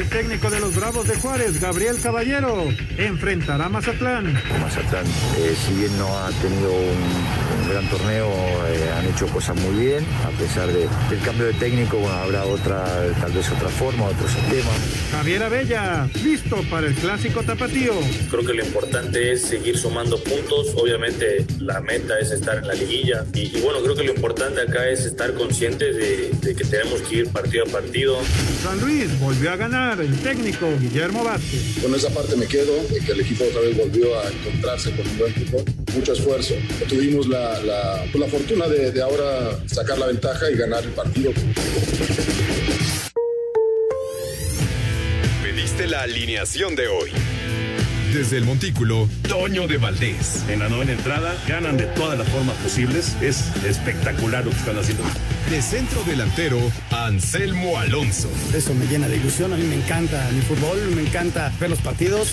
El técnico de los Bravos de Juárez, Gabriel Caballero, enfrentará a Mazatlán. Mazatlán, eh, si bien no ha tenido un, gran torneo, eh, han hecho cosas muy bien, a pesar del cambio de técnico, bueno, habrá otra, tal vez otra forma, otro sistema. Javier Abella, listo para el clásico tapatío. Creo que lo importante es seguir sumando puntos, obviamente la meta es estar en la liguilla y, bueno, creo que lo importante acá es estar conscientes de, de que tenemos que ir partido a partido. San Luis volvió a ganar el técnico Guillermo Vázquez. Con esa parte me quedo, de que el equipo otra vez volvió a encontrarse con un buen fútbol, mucho esfuerzo. Tuvimos la, la, pues, la fortuna de, de ahora sacar la ventaja y ganar el partido. Pediste la alineación de hoy. Desde el Montículo, Toño de Valdés. En la novena entrada, ganan de todas las formas posibles. Es espectacular lo que están haciendo. De centro delantero, Anselmo Alonso. Eso me llena de ilusión. A mí me encanta mi fútbol, me encanta ver los partidos.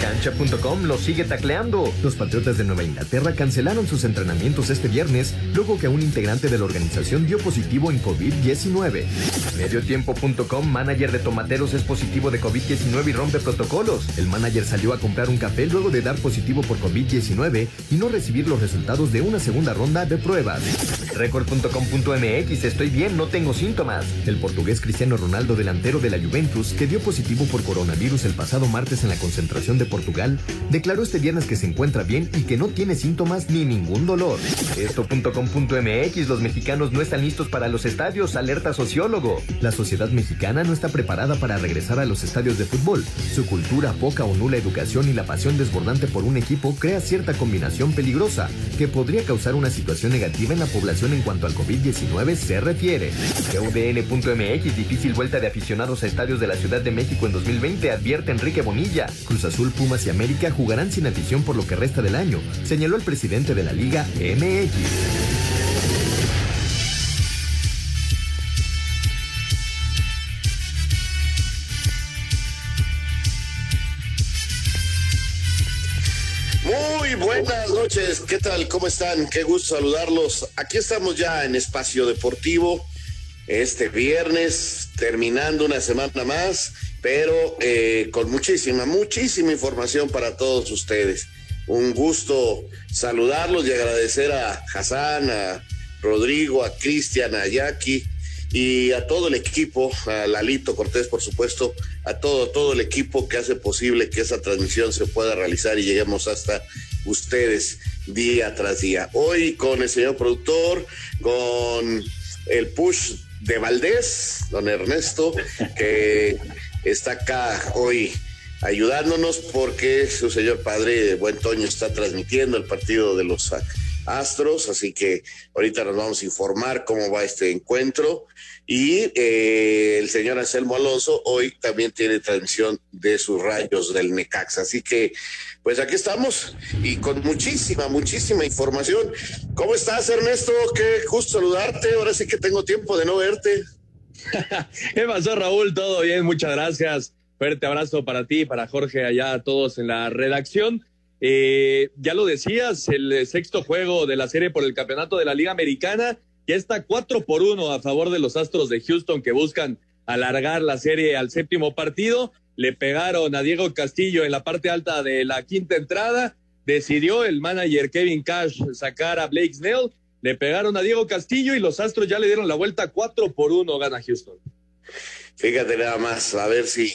Cancha.com los sigue tacleando. Los Patriotas de Nueva Inglaterra cancelaron sus entrenamientos este viernes luego que un integrante de la organización dio positivo en COVID-19. Mediotiempo.com, manager de Tomateros es positivo de COVID-19 y rompe protocolos. El manager salió a comprar un café luego de dar positivo por COVID-19 y no recibir los resultados de una segunda ronda de pruebas. Record.com.mx, estoy bien, no tengo síntomas. El portugués Cristiano Ronaldo, delantero de la Juventus, que dio positivo por coronavirus el pasado martes en la concentración de Portugal, declaró este viernes que se encuentra bien y que no tiene síntomas ni ningún dolor. Esto.com.mx, los mexicanos no están listos para los estadios, alerta sociólogo. La sociedad mexicana no está preparada para regresar a los estadios de fútbol. Su cultura, poca o nula educación y la pasión desbordante por un equipo crea cierta combinación peligrosa que podría causar una situación negativa en la población en cuanto al COVID-19 se refiere. UDN.mx, difícil vuelta de aficionados a estadios de la Ciudad de México en 2020, advierte Enrique Bonilla. Cruz Azul, Pumas y América jugarán sin afición por lo que resta del año, señaló el presidente de la Liga MX. Buenas noches, ¿qué tal? ¿Cómo están? Qué gusto saludarlos. Aquí estamos ya en Espacio Deportivo, este viernes, terminando una semana más, pero eh, con muchísima, muchísima información para todos ustedes. Un gusto saludarlos y agradecer a Hassan, a Rodrigo, a Cristian, a Jackie y a todo el equipo, a Lalito Cortés, por supuesto, a todo, todo el equipo que hace posible que esa transmisión se pueda realizar y lleguemos hasta ustedes día tras día. Hoy con el señor productor, con el push de Valdés, don Ernesto, que está acá hoy ayudándonos porque su señor padre, buen Toño, está transmitiendo el partido de los Astros, así que ahorita nos vamos a informar cómo va este encuentro. Y eh, el señor Anselmo Alonso hoy también tiene transmisión de sus rayos del Necax. Así que, pues aquí estamos y con muchísima, muchísima información. ¿Cómo estás, Ernesto? Qué gusto saludarte. Ahora sí que tengo tiempo de no verte. ¿Qué pasó, Raúl? Todo bien, muchas gracias. Fuerte abrazo para ti, para Jorge, allá a todos en la redacción. Eh, ya lo decías, el sexto juego de la serie por el campeonato de la Liga Americana ya está cuatro por uno a favor de los Astros de Houston que buscan alargar la serie al séptimo partido. Le pegaron a Diego Castillo en la parte alta de la quinta entrada. Decidió el manager Kevin Cash sacar a Blake Snell. Le pegaron a Diego Castillo y los Astros ya le dieron la vuelta cuatro por uno, gana Houston. Fíjate nada más, a ver si,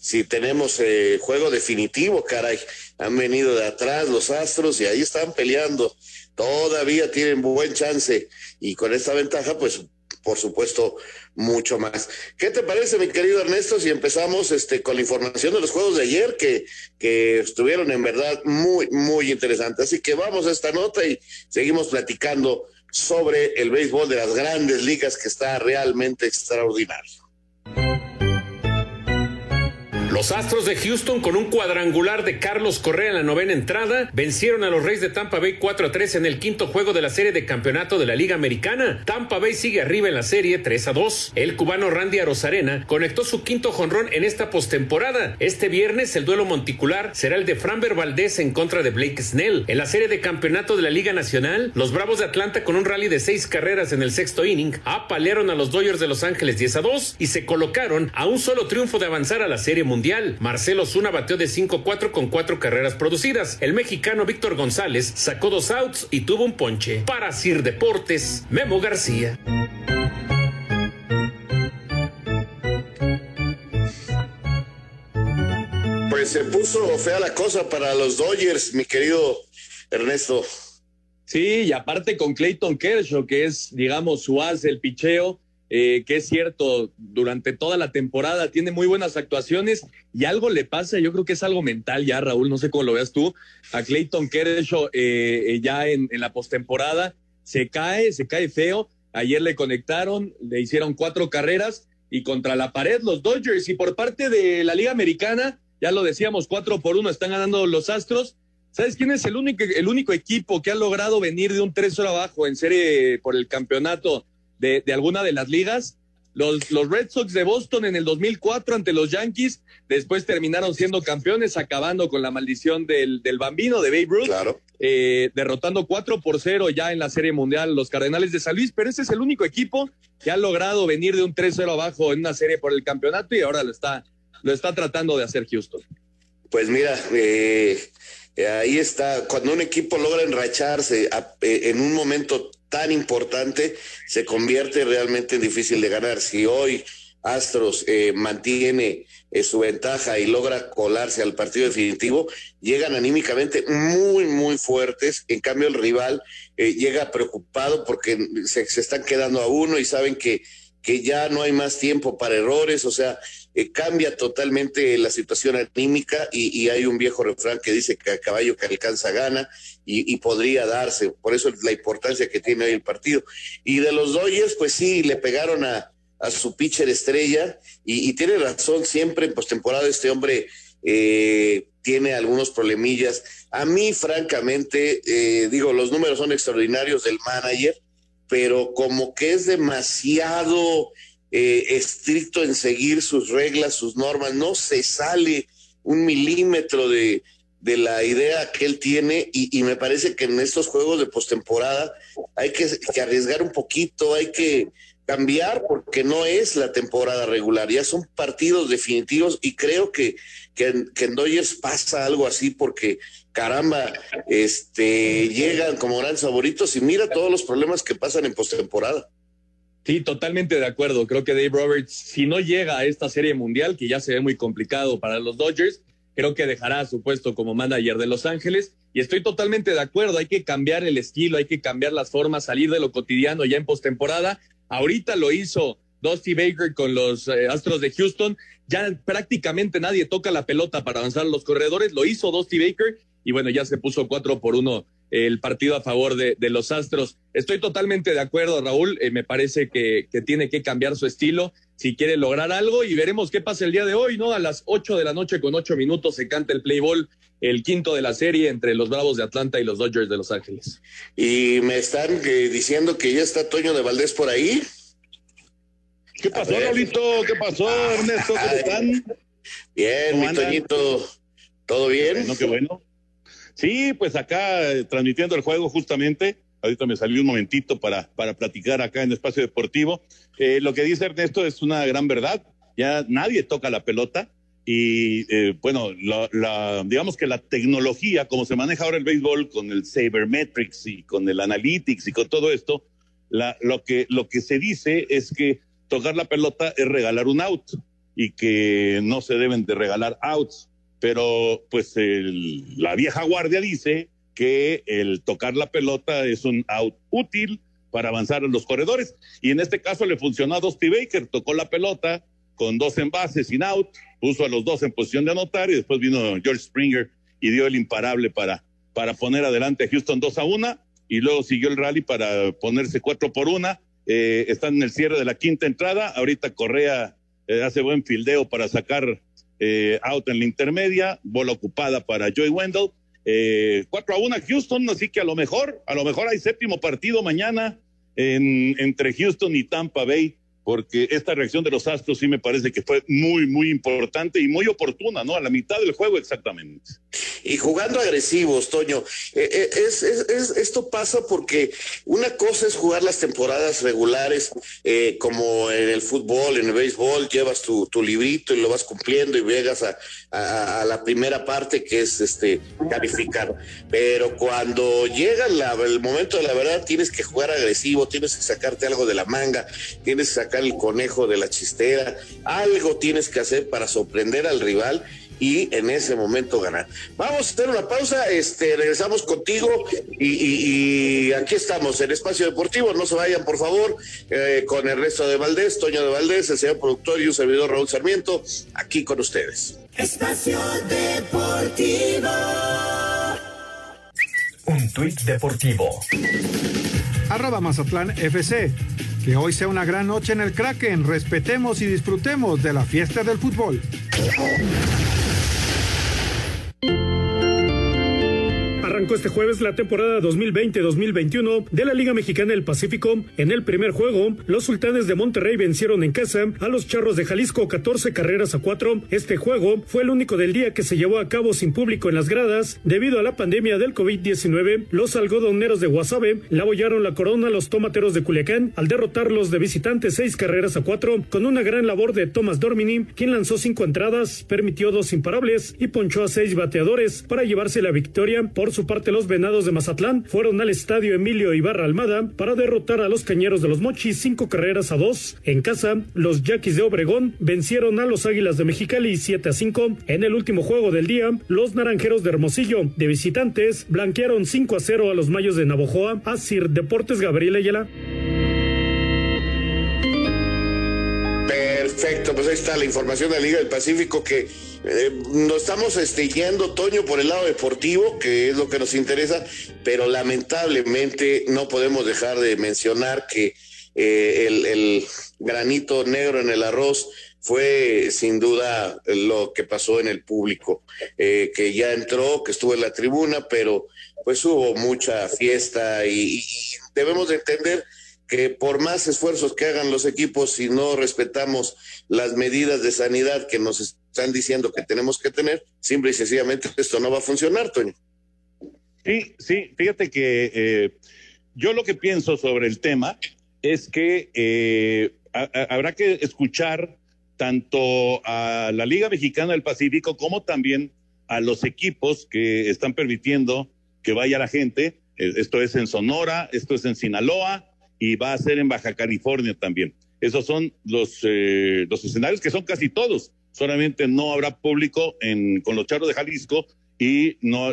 si tenemos eh, juego definitivo, caray. Han venido de atrás los Astros y ahí están peleando. Todavía tienen buen chance y con esta ventaja, pues por supuesto, mucho más. ¿Qué te parece, mi querido Ernesto, si empezamos este, con la información de los juegos de ayer que, que estuvieron en verdad muy, muy interesantes? Así que vamos a esta nota y seguimos platicando sobre el béisbol de las grandes ligas que está realmente extraordinario. Los Astros de Houston con un cuadrangular de Carlos Correa en la novena entrada vencieron a los Reyes de Tampa Bay 4 a 3 en el quinto juego de la serie de campeonato de la Liga Americana. Tampa Bay sigue arriba en la serie 3 a 2. El cubano Randy Arozarena conectó su quinto jonrón en esta postemporada. Este viernes el duelo monticular será el de Framber Valdez en contra de Blake Snell. En la serie de campeonato de la Liga Nacional, los Bravos de Atlanta con un rally de seis carreras en el sexto inning apalearon a los Dodgers de Los Ángeles 10 a 2 y se colocaron a un solo triunfo de avanzar a la serie mundial. Marcelo Zuna bateó de 5-4 con cuatro carreras producidas. El mexicano Víctor González sacó dos outs y tuvo un ponche. Para Sir Deportes, Memo García. Pues se puso fea la cosa para los Dodgers, mi querido Ernesto. Sí, y aparte con Clayton Kershaw, que es, digamos, su as del picheo, eh, que es cierto, durante toda la temporada tiene muy buenas actuaciones y algo le pasa, yo creo que es algo mental ya, Raúl, no sé cómo lo veas tú, a Clayton Kershaw eh, eh, ya en, en la postemporada, se cae, se cae feo, ayer le conectaron, le hicieron cuatro carreras y contra la pared los Dodgers. Y por parte de la Liga Americana, ya lo decíamos, cuatro por uno están ganando los Astros. ¿Sabes quién es el único, el único equipo que ha logrado venir de un 3 abajo en serie por el campeonato de, de alguna de las ligas? Los, los, Red Sox de Boston en el 2004 ante los Yankees, después terminaron siendo campeones, acabando con la maldición del, del bambino de Babe Ruth, claro. eh, derrotando 4 por 0 ya en la Serie Mundial los Cardenales de San Luis, pero ese es el único equipo que ha logrado venir de un 3-0 abajo en una serie por el campeonato y ahora lo está, lo está tratando de hacer Houston. Pues mira, eh, ahí está, cuando un equipo logra enracharse eh, en un momento tan importante, se convierte realmente en difícil de ganar. Si hoy Astros eh, mantiene eh, su ventaja y logra colarse al partido definitivo, llegan anímicamente muy, muy fuertes. En cambio, el rival eh, llega preocupado porque se, se, están quedando a uno y saben que, que ya no hay más tiempo para errores. O sea, cambia totalmente la situación anímica y, hay un viejo refrán que dice que a caballo que alcanza gana y, podría darse. Por eso la importancia que tiene hoy el partido. Y de los Dodgers, pues sí, le pegaron a, su pitcher estrella y, y, tiene razón, siempre en postemporada este hombre eh, tiene algunos problemillas. A mí, francamente, eh, digo, los números son extraordinarios del manager, pero como que es demasiado eh, estricto en seguir sus reglas, sus normas, no se sale un milímetro de, de la idea que él tiene y, me parece que en estos juegos de postemporada hay que, que arriesgar un poquito, hay que cambiar porque no es la temporada regular, ya son partidos definitivos y creo que, que, que en Dodgers pasa algo así porque caramba, este llegan como grandes favoritos y mira todos los problemas que pasan en postemporada. Sí, totalmente de acuerdo. Creo que Dave Roberts, si no llega a esta serie mundial, que ya se ve muy complicado para los Dodgers, creo que dejará su puesto como manager de Los Ángeles. Y estoy totalmente de acuerdo, hay que cambiar el estilo, hay que cambiar las formas, salir de lo cotidiano ya en postemporada. Ahorita lo hizo Dusty Baker con los eh, Astros de Houston. Ya prácticamente nadie toca la pelota para avanzar los corredores. Lo hizo Dusty Baker y bueno, ya se puso cuatro por uno el partido a favor de, de los Astros. Estoy totalmente de acuerdo, Raúl. Eh, me parece que, que, tiene que cambiar su estilo si quiere lograr algo y veremos qué pasa el día de hoy, ¿no? A las ocho de la noche con ocho minutos se canta el play ball, el quinto de la serie entre los Bravos de Atlanta y los Dodgers de Los Ángeles. Y me están eh, diciendo que ya está Toño de Valdés por ahí. ¿Qué pasó, Raulito? ¿Qué pasó, Ernesto? ¿Cómo están? Bien, mi Toñito. ¿Todo bien? No, qué bueno. Sí, pues acá eh, transmitiendo el juego justamente. Ahorita me salió un momentito para, para platicar acá en Espacio Deportivo. Eh, lo que dice Ernesto es una gran verdad. Ya nadie toca la pelota y eh, bueno, digamos que la tecnología, como se maneja ahora el béisbol con el Sabermetrics y con el Analytics y con todo esto, la, lo, que, lo que se dice es que tocar la pelota es regalar un out y que no se deben de regalar outs pero pues la vieja guardia dice que el tocar la pelota es un out útil para avanzar en los corredores. Y en este caso le funcionó a Dusty Baker, tocó la pelota con dos envases sin out, puso a los dos en posición de anotar y después vino George Springer y dio el imparable para, para poner adelante a Houston 2 a 1 y luego siguió el rally para ponerse 4 por 1. Eh, están en el cierre de la quinta entrada, ahorita Correa eh, hace buen fildeo para sacar eh, out en la intermedia, bola ocupada para Joey Wendell. Eh, 4 a 1 a Houston, así que a lo mejor, a lo mejor hay séptimo partido mañana en, entre Houston y Tampa Bay porque esta reacción de los Astros sí me parece que fue muy, muy importante y muy oportuna, ¿no? A la mitad del juego exactamente. Y jugando agresivos, Toño, eh, eh, es, es, esto pasa porque una cosa es jugar las temporadas regulares, eh, como en el fútbol, en el béisbol, llevas tu, librito y lo vas cumpliendo y llegas a, a, la primera parte que es este calificar. Pero cuando llega el momento de la verdad, tienes que jugar agresivo, tienes que sacarte algo de la manga, tienes que sacar el conejo de la chistera, algo tienes que hacer para sorprender al rival y en ese momento ganar. Vamos a hacer una pausa, este, regresamos contigo y, aquí estamos en Espacio Deportivo, no se vayan por favor, eh, con el resto de Valdés, Toño de Valdés, el señor productor y un servidor Raúl Sarmiento, aquí con ustedes. Espacio Deportivo. Un tuit deportivo. Arroba Mazatlán FC. Que hoy sea una gran noche en el Kraken. Respetemos y disfrutemos de la fiesta del fútbol. Este jueves la temporada 2020-2021 de la Liga Mexicana del Pacífico. En el primer juego, los sultanes de Monterrey vencieron en casa a los charros de Jalisco 14 carreras a 4. Este juego fue el único del día que se llevó a cabo sin público en las gradas debido a la pandemia del COVID-19. Los algodoneros de Guasave la abollaron la corona a los tomateros de Culiacán al derrotarlos de visitantes 6 carreras a 4 con una gran labor de Thomas Dormini, quien lanzó 5 entradas, permitió dos imparables y ponchó a 6 bateadores para llevarse la victoria. Por su parte, los Venados de Mazatlán fueron al estadio Emilio Ibarra Almada para derrotar a los Cañeros de los Mochis cinco carreras a dos. En casa, los Yaquis de Obregón vencieron a los Águilas de Mexicali 7 a 5. En el último juego del día, los Naranjeros de Hermosillo de visitantes blanquearon 5 a 0 a los Mayos de Navojoa. Sir Deportes Gabriel Ayala. Perfecto, pues ahí está la información de la Liga del Pacífico que eh, nos estamos este, yendo, Toño, por el lado deportivo, que es lo que nos interesa, pero lamentablemente no podemos dejar de mencionar que eh, el, granito negro en el arroz fue sin duda lo que pasó en el público, eh, que ya entró, que estuvo en la tribuna, pero pues hubo mucha fiesta y, debemos de entender que por más esfuerzos que hagan los equipos, si no respetamos las medidas de sanidad que nos están diciendo que tenemos que tener, simple y sencillamente esto no va a funcionar, Toño. Sí, sí, fíjate que eh, yo lo que pienso sobre el tema es que eh, habrá que escuchar tanto a la Liga Mexicana del Pacífico como también a los equipos que están permitiendo que vaya la gente. Eh, esto es en Sonora, esto es en Sinaloa, y va a ser en Baja California también. Esos son los, eh, los escenarios que son casi todos. Solamente no habrá público con los charros de Jalisco y no,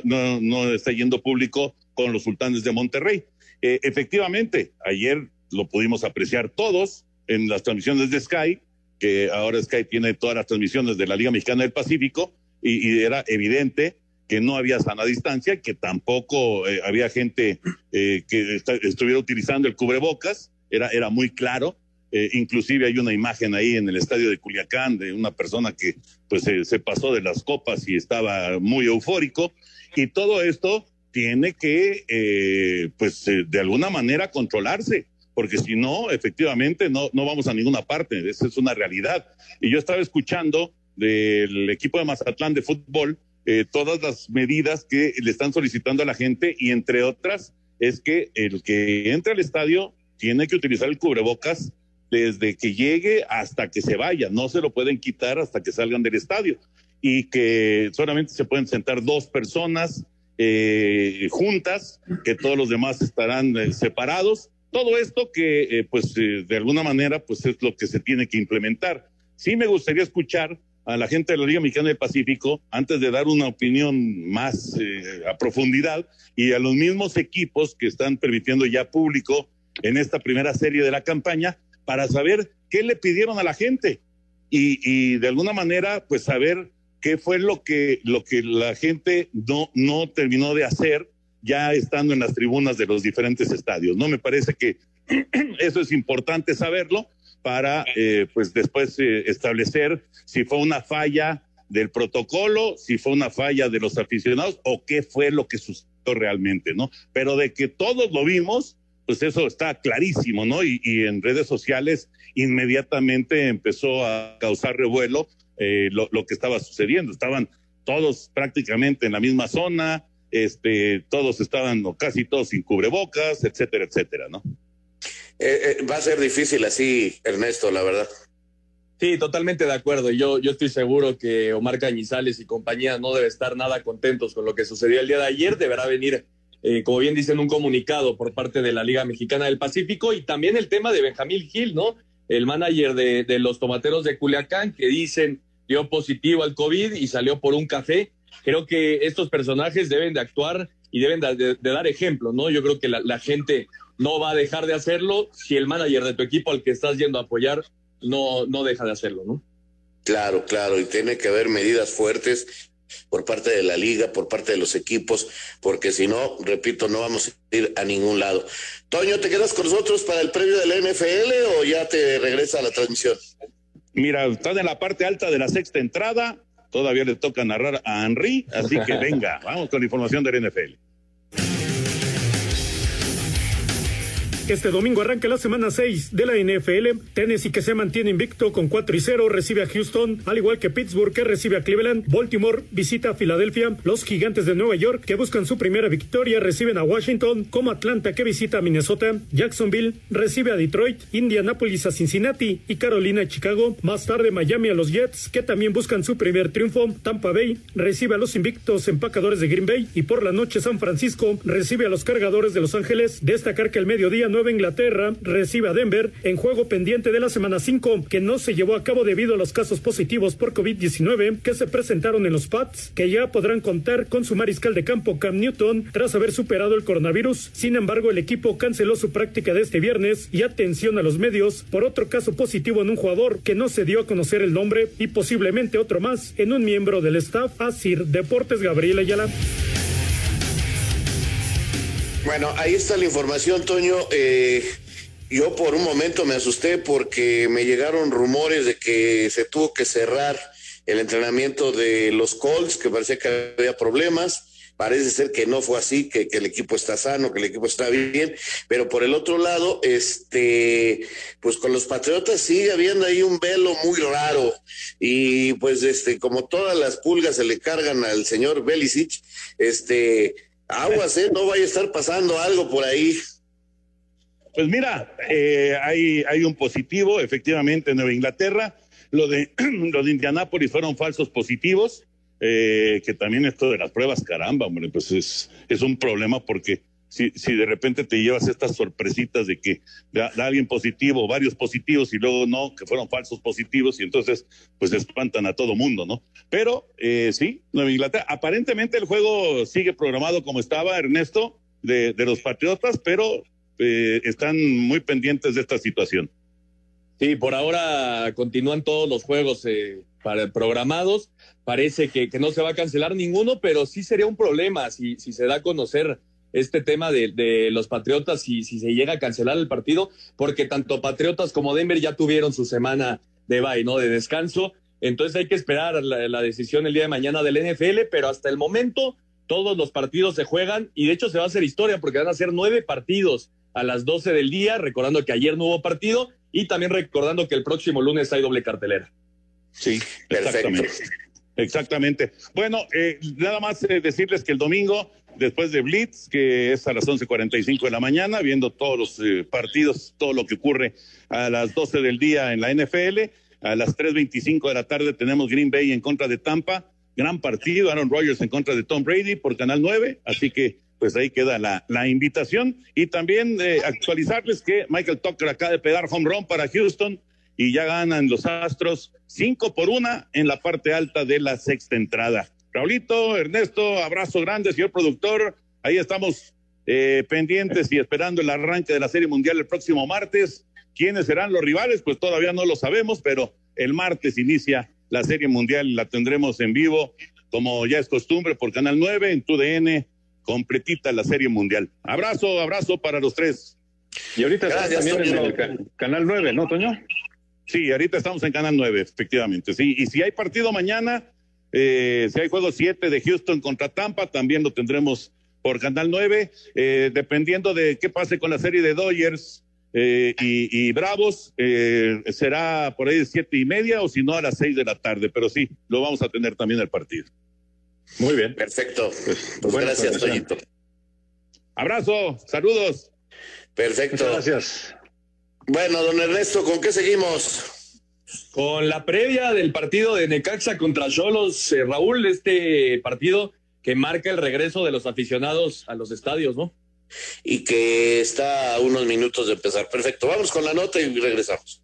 está yendo público con los sultanes de Monterrey. Eh, efectivamente, ayer lo pudimos apreciar todos en las transmisiones de Sky, que ahora Sky tiene todas las transmisiones de la Liga Mexicana del Pacífico, y, y era evidente que no había sana distancia, que tampoco eh, había gente eh, que estuviera utilizando el cubrebocas, era, era muy claro. Eh, inclusive hay una imagen ahí en el estadio de Culiacán de una persona que pues se pasó de las copas y estaba muy eufórico. Y todo esto tiene que, pues de alguna manera controlarse, porque si no, efectivamente no, no vamos a ninguna parte. Esa es una realidad. Y yo estaba escuchando del equipo de Mazatlán de fútbol eh, todas las medidas que le están solicitando a la gente y entre otras es que el que entre al estadio tiene que utilizar el cubrebocas desde que llegue hasta que se vaya, no se lo pueden quitar hasta que salgan del estadio y que solamente se pueden sentar dos personas eh, juntas, que todos los demás estarán eh, separados. Todo esto que, pues, de alguna manera, pues es lo que se tiene que implementar. Sí me gustaría escuchar a la gente de la Liga Mexicana del Pacífico antes de dar una opinión más eh, a profundidad y a los mismos equipos que están permitiendo ya público en esta primera serie de la campaña para saber qué le pidieron a la gente y, y de alguna manera pues saber qué fue lo que lo que la gente no no terminó de hacer ya estando en las tribunas de los diferentes estadios. No me parece que eso es importante saberlo para eh, pues después eh, establecer si fue una falla del protocolo, si fue una falla de los aficionados o qué fue lo que sucedió realmente, ¿no? Pero de que todos lo vimos, pues eso está clarísimo, ¿no? Y, en redes sociales inmediatamente empezó a causar revuelo eh, lo, lo, que estaba sucediendo. Estaban todos prácticamente en la misma zona, este, todos estaban, o casi todos sin cubrebocas, etcétera, etcétera, ¿no? Eh, eh, va a ser difícil así, Ernesto, la verdad. Sí, totalmente de acuerdo. Yo, yo estoy seguro que Omar Cañizales y compañía no debe estar nada contentos con lo que sucedió el día de ayer. Deberá venir, eh, como bien dicen, un comunicado por parte de la Liga Mexicana del Pacífico y también el tema de Benjamín Gil, ¿no? El manager de, los tomateros de Culiacán, que dicen dio positivo al COVID y salió por un café. Creo que estos personajes deben de actuar y deben de, dar ejemplo, ¿no? Yo creo que la, la gente no va a dejar de hacerlo si el manager de tu equipo al que estás yendo a apoyar no, no deja de hacerlo, ¿no? Claro, claro, y tiene que haber medidas fuertes por parte de la liga, por parte de los equipos, porque si no, repito, no vamos a ir a ningún lado. Toño, ¿te quedas con nosotros para el previo del NFL o ya te regresa a la transmisión? Mira, están en la parte alta de la sexta entrada, todavía le toca narrar a Henry, así que venga, vamos con la información del NFL. Este domingo arranca la semana 6 de la NFL. Tennessee que se mantiene invicto con 4 y 0 recibe a Houston, al igual que Pittsburgh que recibe a Cleveland. Baltimore visita a Filadelfia. Los gigantes de Nueva York que buscan su primera victoria reciben a Washington, como Atlanta que visita a Minnesota. Jacksonville recibe a Detroit, Indianapolis a Cincinnati y Carolina a Chicago. Más tarde Miami a los Jets que también buscan su primer triunfo. Tampa Bay recibe a los invictos empacadores de Green Bay y por la noche San Francisco recibe a los cargadores de Los Ángeles. Destacar que el mediodía no Inglaterra recibe a Denver en juego pendiente de la semana 5, que no se llevó a cabo debido a los casos positivos por COVID-19 que se presentaron en los Pats, que ya podrán contar con su mariscal de campo Cam Newton tras haber superado el coronavirus. Sin embargo, el equipo canceló su práctica de este viernes y atención a los medios por otro caso positivo en un jugador que no se dio a conocer el nombre y posiblemente otro más en un miembro del staff, Asir Deportes Gabriel Ayala. Bueno, ahí está la información, Toño. Eh, yo por un momento me asusté porque me llegaron rumores de que se tuvo que cerrar el entrenamiento de los Colts, que parecía que había problemas. Parece ser que no fue así, que, que, el equipo está sano, que el equipo está bien, pero por el otro lado, este, pues con los Patriotas sigue habiendo ahí un velo muy raro y pues este, como todas las pulgas se le cargan al señor Belisic, este, Aguas, ¿eh? No vaya a estar pasando algo por ahí. Pues mira, eh, hay, hay un positivo, efectivamente, en Nueva Inglaterra. Lo de, Indianápolis fueron falsos positivos, eh, que también esto de las pruebas, caramba, hombre, pues es, es un problema porque si, si de repente te llevas estas sorpresitas de que da, alguien positivo, varios positivos y luego no, que fueron falsos positivos y entonces pues espantan a todo mundo, ¿no? Pero eh, sí, Nueva Inglaterra, aparentemente el juego sigue programado como estaba, Ernesto, de, de los Patriotas, pero eh, están muy pendientes de esta situación. Sí, por ahora continúan todos los juegos eh, para, programados. Parece que, que, no se va a cancelar ninguno, pero sí sería un problema si, si se da a conocer este tema de, de los Patriotas y si se llega a cancelar el partido, porque tanto Patriotas como Denver ya tuvieron su semana de bye, ¿no? De descanso. Entonces hay que esperar la, la, decisión el día de mañana del NFL, pero hasta el momento todos los partidos se juegan y de hecho se va a hacer historia porque van a ser nueve partidos a las doce del día, recordando que ayer no hubo partido y también recordando que el próximo lunes hay doble cartelera. Sí, exactamente. Exactamente. Bueno, eh, nada más eh, decirles que el domingo después de Blitz, que es a las 11.45 de la mañana, viendo todos los eh, partidos, todo lo que ocurre a las 12 del día en la NFL. A las 3.25 de la tarde tenemos Green Bay en contra de Tampa. Gran partido, Aaron Rodgers en contra de Tom Brady por Canal 9. Así que pues ahí queda la, la invitación. Y también eh, actualizarles que Michael Tucker acaba de pegar home run para Houston y ya ganan los Astros cinco por una en la parte alta de la sexta entrada. Raulito, Ernesto, abrazo grande, señor productor. Ahí estamos eh, pendientes y esperando el arranque de la Serie Mundial el próximo martes. ¿Quiénes serán los rivales? Pues todavía no lo sabemos, pero el martes inicia la Serie Mundial y la tendremos en vivo, como ya es costumbre, por Canal 9, en TUDN, completita la Serie Mundial. Abrazo, abrazo para los tres. Y ahorita Gracias, también en el Canal 9, ¿no, Toño? Sí, ahorita estamos en Canal 9, efectivamente, sí. Y si hay partido mañana, Eh, si hay juego 7 de Houston contra Tampa, también lo tendremos por Canal 9, eh, dependiendo de qué pase con la serie de Dodgers eh, y, Bravos, eh, será por ahí de siete y media o si no a las seis de la tarde, pero sí, lo vamos a tener también el partido. Muy bien. Perfecto. Pues, pues gracias, Toñito. Abrazo, saludos. Perfecto. gracias. Bueno, don Ernesto, ¿con qué seguimos? Con la previa del partido de Necaxa contra Cholos, Raúl, este partido que marca el regreso de los aficionados a los estadios, ¿no? Y que está a unos minutos de empezar. Perfecto, vamos con la nota y regresamos.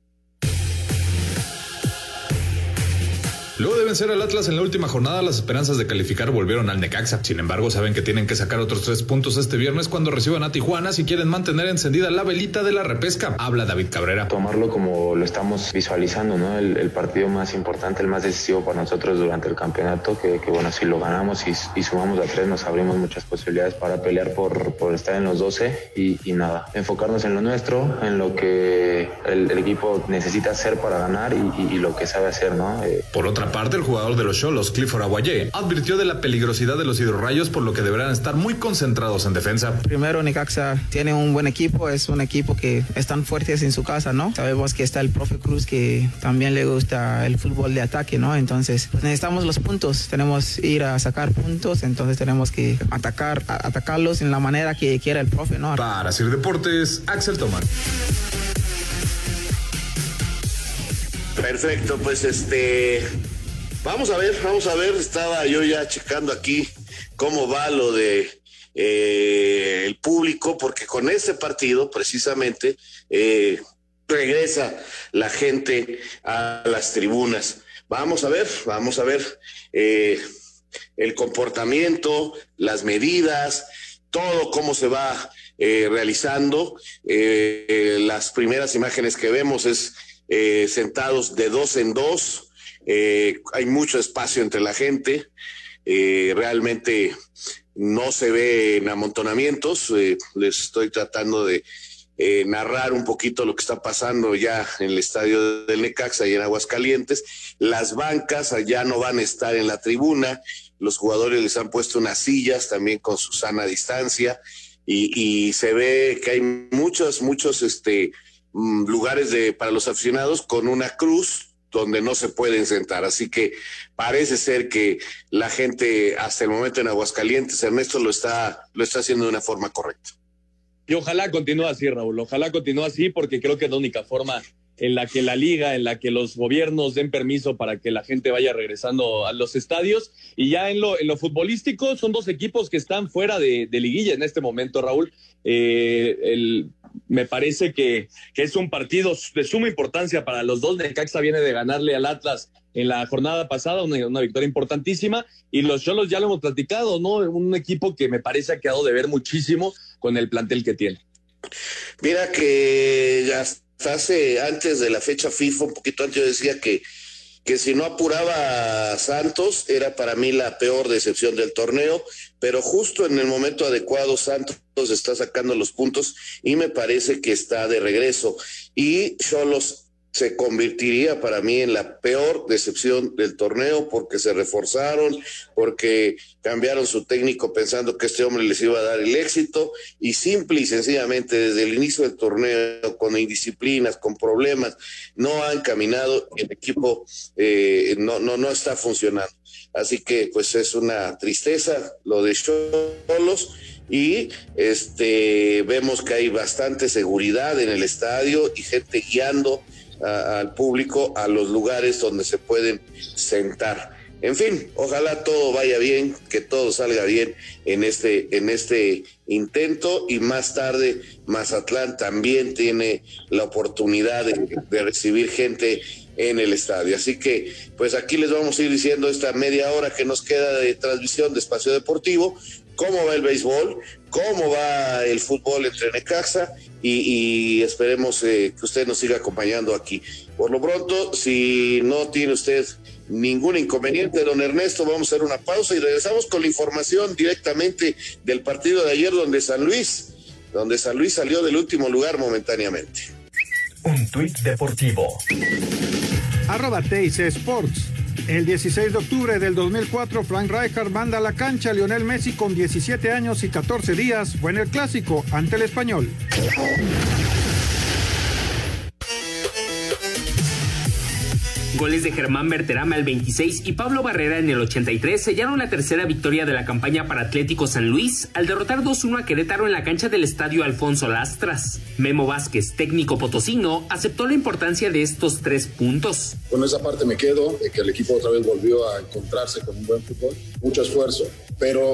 Luego de vencer al Atlas en la última jornada, las esperanzas de calificar volvieron al Necaxa. Sin embargo, saben que tienen que sacar otros tres puntos este viernes cuando reciban a Tijuana si quieren mantener encendida la velita de la repesca. Habla David Cabrera. Tomarlo como lo estamos visualizando, ¿no? El, partido más importante, el más decisivo para nosotros durante el campeonato, que, bueno, si lo ganamos y, sumamos a tres, nos abrimos muchas posibilidades para pelear por, por estar en los 12 y, nada, enfocarnos en lo nuestro, en lo que el, equipo necesita hacer para ganar y, lo que sabe hacer, ¿no? Eh, por otra parte, el jugador de los Cholos, Clifford Aguayé, advirtió de la peligrosidad de los hidrorrayos por lo que deberán estar muy concentrados en defensa. Primero, Necaxa tiene un buen equipo, es un equipo que están fuertes en su casa, ¿no? Sabemos que está el profe Cruz que también le gusta el fútbol de ataque, ¿no? Entonces, pues, necesitamos los puntos, tenemos que ir a sacar puntos, entonces tenemos que atacar, atacarlos en la manera que quiera el profe, ¿no? Para Sir Deportes, Axel Tomás. Perfecto, pues este Vamos a ver, vamos a ver. Estaba yo ya checando aquí cómo va lo de eh, el público, porque con este partido, precisamente, eh, regresa la gente a las tribunas. Vamos a ver, vamos a ver eh, el comportamiento, las medidas, todo cómo se va realizando. las primeras imágenes que vemos es sentados de dos en dos eh, hay mucho espacio entre la gente, eh, realmente no se ve en amontonamientos, eh, les estoy tratando de narrar un poquito lo que está pasando ya en el estadio del Necaxa y en Aguascalientes. Las bancas allá no van a estar en la tribuna, los jugadores les han puesto unas sillas también con su sana distancia y, se ve que hay muchos, muchos este, mm, lugares de, para los aficionados con una cruz donde no se pueden sentar. Así que parece ser que la gente hasta el momento en Aguascalientes, Ernesto, lo está, lo está haciendo de una forma correcta. Y ojalá continúe así, Raúl, ojalá continúe así porque creo que es la única forma en la que la liga, en la que los gobiernos den permiso para que la gente vaya regresando a los estadios. Y ya en lo, en lo futbolístico son dos equipos que están fuera de, liguilla en este momento, Raúl. Eh, el me parece que, es un partido de suma importancia para los dos. Necaxa viene de ganarle al Atlas en la jornada pasada, una, victoria importantísima, y los Cholos ya lo hemos platicado, ¿no? Un equipo que me parece ha quedado de ver muchísimo con el plantel que tiene. Mira que hasta hace, antes de la fecha FIFA, un poquito antes yo decía que que si no apuraba a Santos era para mí la peor decepción del torneo, pero justo en el momento adecuado Santos está sacando los puntos y me parece que está de regreso. Y Cholos se convertiría para mí en la peor decepción del torneo porque se reforzaron, porque cambiaron su técnico pensando que este hombre les iba a dar el éxito y simple y sencillamente desde el inicio del torneo con indisciplinas, con problemas, no han caminado el equipo eh, no, no, no está funcionando. Así que pues es una tristeza lo de Cholos y este vemos que hay bastante seguridad en el estadio y gente guiando al público a los lugares donde se pueden sentar. En fin, ojalá todo vaya bien, que todo salga bien en este, en este intento y más tarde Mazatlán también tiene la oportunidad de, de recibir gente en el estadio. Así que, pues aquí les vamos a ir diciendo esta media hora que nos queda de transmisión de espacio deportivo, cómo va el béisbol, cómo va el fútbol entre Necaxa y, esperemos eh, que usted nos siga acompañando aquí. Por lo pronto, si no tiene usted ningún inconveniente, don Ernesto, vamos a hacer una pausa y regresamos con la información directamente del partido de ayer donde San Luis, donde San Luis salió del último lugar momentáneamente. Un tuit deportivo. Arroba Sports. El 16 de octubre del 2004, Frank Rijkaard manda a la cancha a Lionel Messi con 17 años y 14 días. Fue en el clásico ante el español. Goles de Germán Berterame al 26 y Pablo Barrera en el 83 sellaron la tercera victoria de la campaña para Atlético San Luis al derrotar 2-1 a Querétaro en la cancha del estadio Alfonso Lastras. Memo Vázquez, técnico potosino, aceptó la importancia de estos tres puntos. Con esa parte me quedo, que el equipo otra vez volvió a encontrarse con un buen fútbol, mucho esfuerzo, pero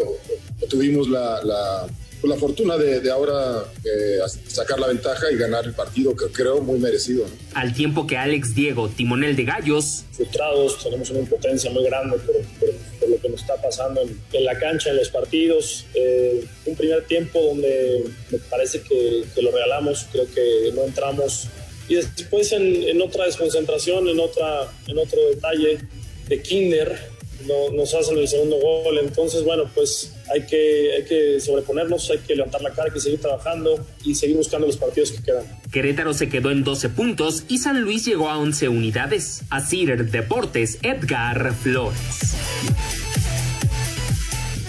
tuvimos la la fortuna de, ahora eh, sacar la ventaja y ganar el partido, que creo muy merecido. Al tiempo que Alex Diego, timonel de Gallos. Frustrados, tenemos una impotencia muy grande por, lo que nos está pasando en, la cancha, en los partidos. Eh, un primer tiempo donde me parece que, lo regalamos, creo que no entramos. Y después en, en otra desconcentración, en, otra, en otro detalle de Kinder, no, nos hacen el segundo gol. Entonces, bueno, pues hay que, hay que sobreponernos, hay que levantar la cara, hay que seguir trabajando y seguir buscando los partidos que quedan. Querétaro se quedó en 12 puntos y San Luis llegó a 11 unidades. A Cider Deportes, Edgar Flores.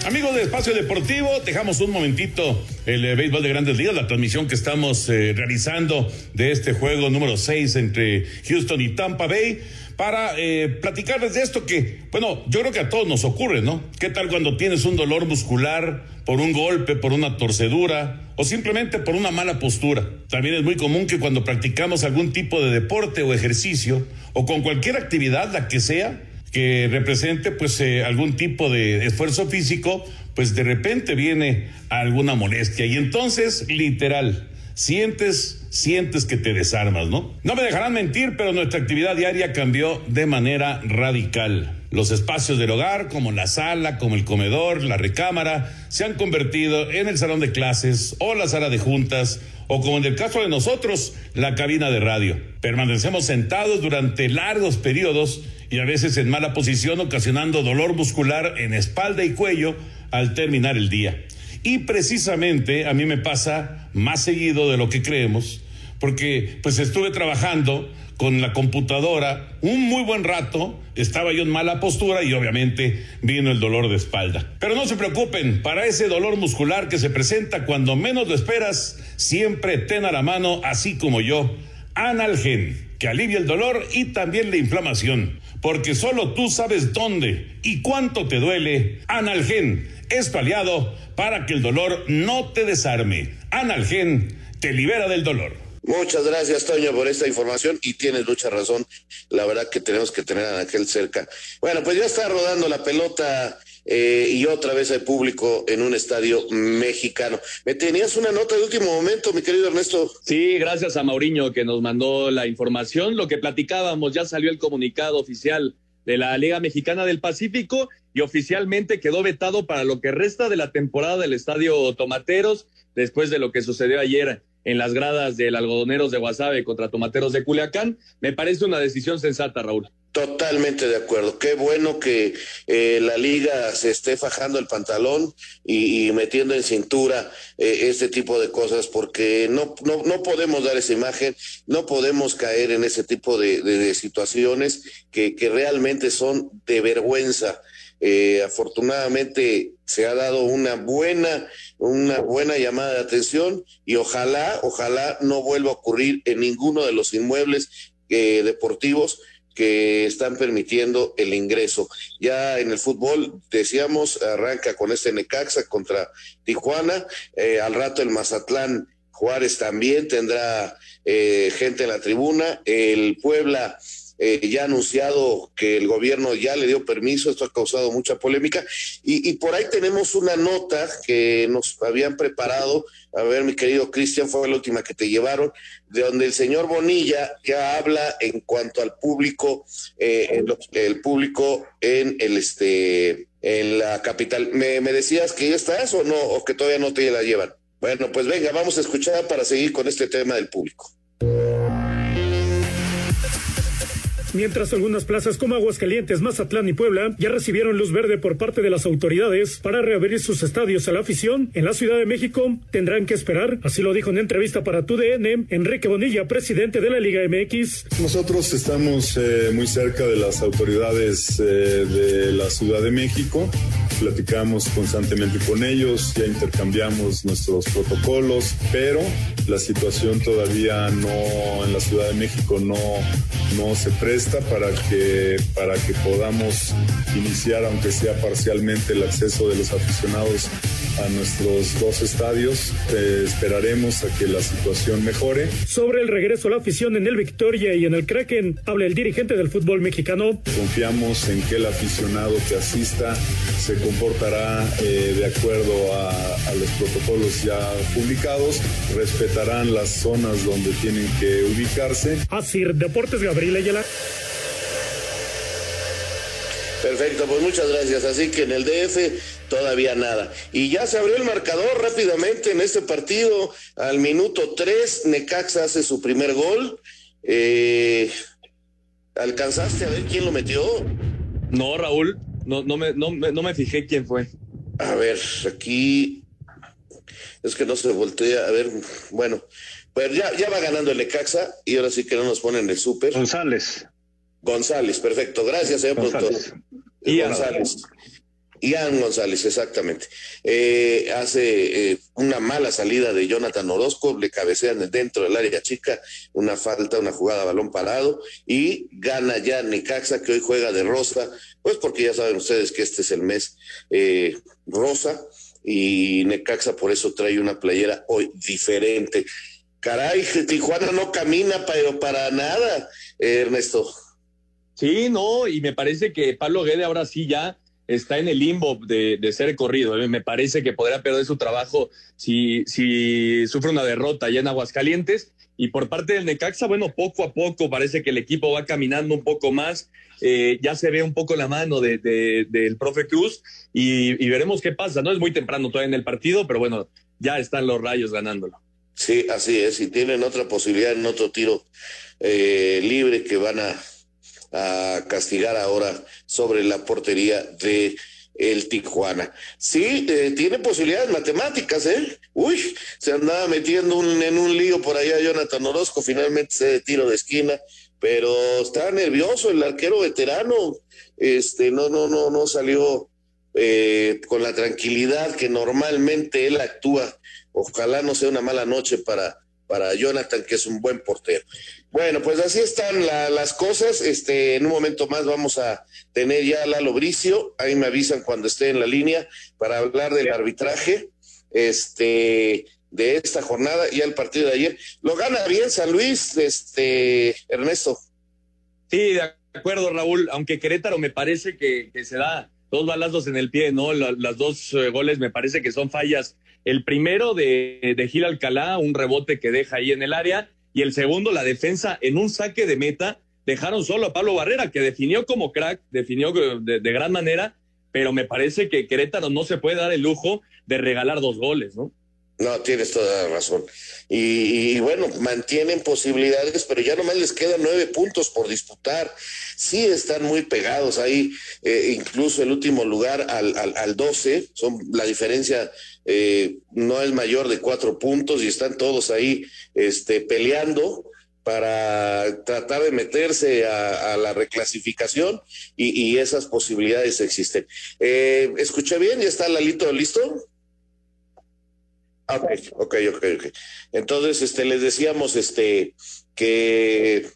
Amigos de Espacio Deportivo, dejamos un momentito el eh, béisbol de grandes ligas, la transmisión que estamos eh, realizando de este juego número 6 entre Houston y Tampa Bay para eh, platicarles de esto que, bueno, yo creo que a todos nos ocurre, ¿no? ¿Qué tal cuando tienes un dolor muscular por un golpe, por una torcedura o simplemente por una mala postura? También es muy común que cuando practicamos algún tipo de deporte o ejercicio o con cualquier actividad, la que sea, que represente pues eh, algún tipo de esfuerzo físico, pues de repente viene alguna molestia y entonces, literal, sientes, sientes que te desarmas, ¿no? No me dejarán mentir, pero nuestra actividad diaria cambió de manera radical. Los espacios del hogar, como la sala, como el comedor, la recámara, se han convertido en el salón de clases o la sala de juntas o como en el caso de nosotros, la cabina de radio. Permanecemos sentados durante largos periodos y a veces en mala posición, ocasionando dolor muscular en espalda y cuello al terminar el día. Y precisamente a mí me pasa más seguido de lo que creemos, porque pues estuve trabajando con la computadora un muy buen rato, estaba yo en mala postura y obviamente vino el dolor de espalda. Pero no se preocupen, para ese dolor muscular que se presenta cuando menos lo esperas, siempre ten a la mano, así como yo, Analgen, que alivia el dolor y también la inflamación, porque solo tú sabes dónde y cuánto te duele. Analgen es tu aliado para que el dolor no te desarme. Analgen te libera del dolor. Muchas gracias, Toño, por esta información y tienes mucha razón. La verdad que tenemos que tener a Ángel cerca. Bueno, pues ya está rodando la pelota eh, y otra vez hay público en un estadio mexicano. Me tenías una nota de último momento, mi querido Ernesto. Sí, gracias a Mauriño que nos mandó la información. Lo que platicábamos, ya salió el comunicado oficial de la Liga Mexicana del Pacífico y oficialmente quedó vetado para lo que resta de la temporada del Estadio Tomateros después de lo que sucedió ayer en las gradas del Algodoneros de Guasave contra Tomateros de Culiacán. Me parece una decisión sensata, Raúl. Totalmente de acuerdo. Qué bueno que eh, la liga se esté fajando el pantalón y, metiendo en cintura eh, este tipo de cosas, porque no, no, no, podemos dar esa imagen, no podemos caer en ese tipo de, situaciones que, que, realmente son de vergüenza. Eh, afortunadamente se ha dado una buena, una buena llamada de atención y ojalá, ojalá no vuelva a ocurrir en ninguno de los inmuebles deportivos que están permitiendo el ingreso. Ya en el fútbol, decíamos, arranca con este Necaxa contra Tijuana, eh, al rato el Mazatlán Juárez también tendrá eh, gente en la tribuna, el Puebla eh, ya anunciado que el gobierno ya le dio permiso, esto ha causado mucha polémica, y, por ahí tenemos una nota que nos habían preparado, a ver mi querido Cristian, fue la última que te llevaron, de donde el señor Bonilla ya habla en cuanto al público, eh, el, público en el este en la capital. ¿Me, ¿Me, decías que ya estás o no, o que todavía no te la llevan? Bueno, pues venga, vamos a escuchar para seguir con este tema del público. Mientras algunas plazas como Aguascalientes, Mazatlán y Puebla ya recibieron luz verde por parte de las autoridades para reabrir sus estadios a la afición. En la Ciudad de México tendrán que esperar, así lo dijo en entrevista para TUDN Enrique Bonilla, presidente de la Liga MX. Nosotros estamos eh, muy cerca de las autoridades eh, de la Ciudad de México, platicamos constantemente con ellos, ya intercambiamos nuestros protocolos, pero la situación todavía no en la Ciudad de México no, no se presta para que, para que podamos iniciar, aunque sea parcialmente, el acceso de los aficionados a nuestros dos estadios. Eh, esperaremos a que la situación mejore. Sobre el regreso a la afición en el Victoria y en el Kraken, habla el dirigente del fútbol mexicano. Confiamos en que el aficionado que asista se comportará eh, de acuerdo a, a, los protocolos ya publicados, respetarán las zonas donde tienen que ubicarse. Así, Deportes Gabriel Ayala. Perfecto, pues muchas gracias. Así que en el DF todavía nada. Y ya se abrió el marcador rápidamente en este partido. Al minuto 3, Necaxa hace su primer gol. Eh, ¿Alcanzaste a ver quién lo metió? No, Raúl, no, no, me, no, no me fijé quién fue. A ver, aquí es que no se voltea. A ver, bueno, pues ya, ya va ganando el Necaxa y ahora sí que no nos ponen el súper. González. González, perfecto. Gracias, señor González. productor. Ian González. Ian González, exactamente. Eh, hace eh, una mala salida de Jonathan Orozco, le cabecean dentro del área chica, una falta, una jugada balón parado, y gana ya Necaxa, que hoy juega de rosa, pues porque ya saben ustedes que este es el mes eh, rosa, y Necaxa por eso trae una playera hoy diferente. Caray, Tijuana no camina, pero para nada, Ernesto. Sí, no, y me parece que Pablo Guede ahora sí ya está en el limbo de, ser corrido. Me parece que podrá perder su trabajo si, si sufre una derrota allá en Aguascalientes. Y por parte del Necaxa, bueno, poco a poco parece que el equipo va caminando un poco más. Eh, ya se ve un poco la mano de, de, del profe Cruz y, y veremos qué pasa. No es muy temprano todavía en el partido, pero bueno, ya están los rayos ganándolo. Sí, así es. Y tienen otra posibilidad en otro tiro eh, libre que van a, a castigar ahora sobre la portería de el Tijuana. Sí, eh, tiene posibilidades matemáticas, ¿eh? Uy, se andaba metiendo en un lío por allá Jonathan Orozco, finalmente se tiro de esquina, pero está nervioso el arquero veterano, este, no, no, no, no salió eh, con la tranquilidad que normalmente él actúa. Ojalá no sea una mala noche para, para Jonathan, que es un buen portero. Bueno, pues así están la, las cosas. Este, en un momento más vamos a tener ya a Lalo Bricio. Ahí me avisan cuando esté en la línea para hablar del arbitraje. Este, de esta jornada y el partido de ayer. Lo gana bien San Luis, este, Ernesto. Sí, de acuerdo, Raúl, aunque Querétaro me parece que, que se da dos balazos en el pie, ¿no? La, las dos eh, goles me parece que son fallas. El primero de, de Gil Alcalá, un rebote que deja ahí en el área, y el segundo, la defensa en un saque de meta, dejaron solo a Pablo Barrera, que definió como crack, definió de, de gran manera, pero me parece que Querétaro no se puede dar el lujo de regalar dos goles, ¿no? No, tienes toda la razón. Y, y, bueno, mantienen posibilidades, pero ya nomás les quedan nueve puntos por disputar. Sí están muy pegados ahí, eh, incluso el último lugar al, al, al 12, son, la diferencia eh, no es mayor de cuatro puntos y están todos ahí este, peleando para tratar de meterse a, la reclasificación y, y, esas posibilidades existen. Eh, ¿Escuché bien? ¿Ya está Lalito listo? Ok, ok, ok, ok. Entonces, este, les decíamos, este, que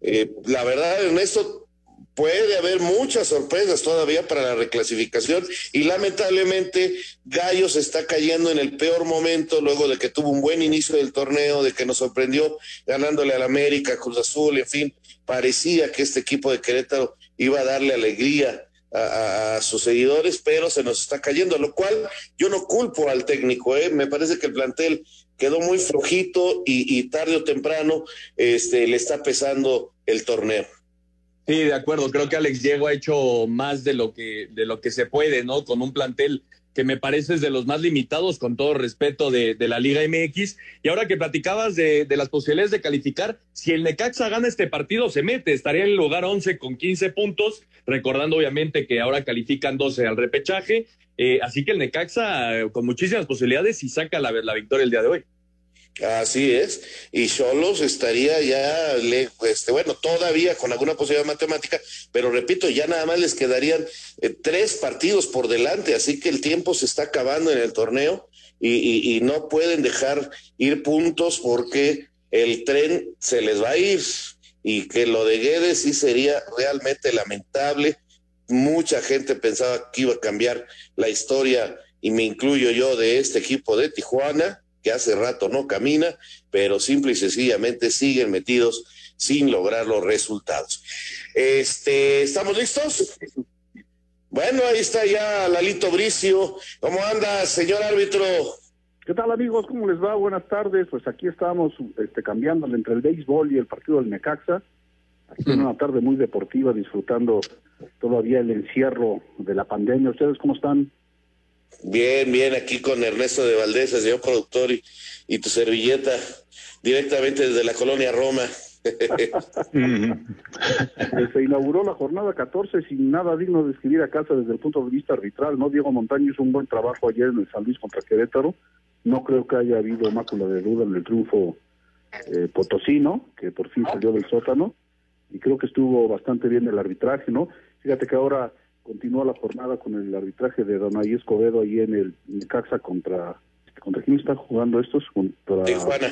eh, la verdad, Ernesto, puede haber muchas sorpresas todavía para la reclasificación y lamentablemente Gallos está cayendo en el peor momento luego de que tuvo un buen inicio del torneo, de que nos sorprendió ganándole al América, Cruz Azul, en fin, parecía que este equipo de Querétaro iba a darle alegría a, sus seguidores, pero se nos está cayendo, lo cual yo no culpo al técnico, ¿eh? me parece que el plantel quedó muy flojito y, y tarde o temprano este, le está pesando el torneo. Sí, de acuerdo. Creo que Alex Diego ha hecho más de lo que de lo que se puede, ¿no? Con un plantel que me parece es de los más limitados, con todo respeto, de, de la Liga MX. Y ahora que platicabas de, de, las posibilidades de calificar, si el Necaxa gana este partido, se mete, estaría en el lugar 11 con 15 puntos, recordando obviamente que ahora califican 12 al repechaje. Eh, así que el Necaxa, eh, con muchísimas posibilidades, y saca la, la victoria el día de hoy. Así es, y Cholos estaría ya, este, bueno, todavía con alguna posibilidad matemática, pero repito, ya nada más les quedarían eh, tres partidos por delante, así que el tiempo se está acabando en el torneo y, y, no pueden dejar ir puntos porque el tren se les va a ir y que lo de Guedes sí sería realmente lamentable. Mucha gente pensaba que iba a cambiar la historia y me incluyo yo de este equipo de Tijuana que hace rato no camina, pero simple y sencillamente siguen metidos sin lograr los resultados. Este, ¿estamos listos? Bueno, ahí está ya Lalito Bricio. ¿Cómo anda, señor árbitro? ¿Qué tal, amigos? ¿Cómo les va? Buenas tardes. Pues aquí estamos este, cambiando entre el béisbol y el partido del Necaxa. Aquí en una tarde muy deportiva, disfrutando todavía el encierro de la pandemia. ¿Ustedes cómo están? Bien, bien, aquí con Ernesto de Valdés, el señor productor, y, y tu servilleta, directamente desde la colonia Roma. Se inauguró la jornada 14 sin nada digno de escribir a casa desde el punto de vista arbitral, ¿no? Diego Montaño hizo un buen trabajo ayer en el San Luis contra Querétaro. No creo que haya habido mácula de duda en el triunfo eh, potosino, que por fin salió del sótano, y creo que estuvo bastante bien el arbitraje, ¿no? Fíjate que ahora continúa la jornada con el arbitraje de Donay Escobedo ahí en el Necaxa contra contra quién está jugando estos contra Tijuana.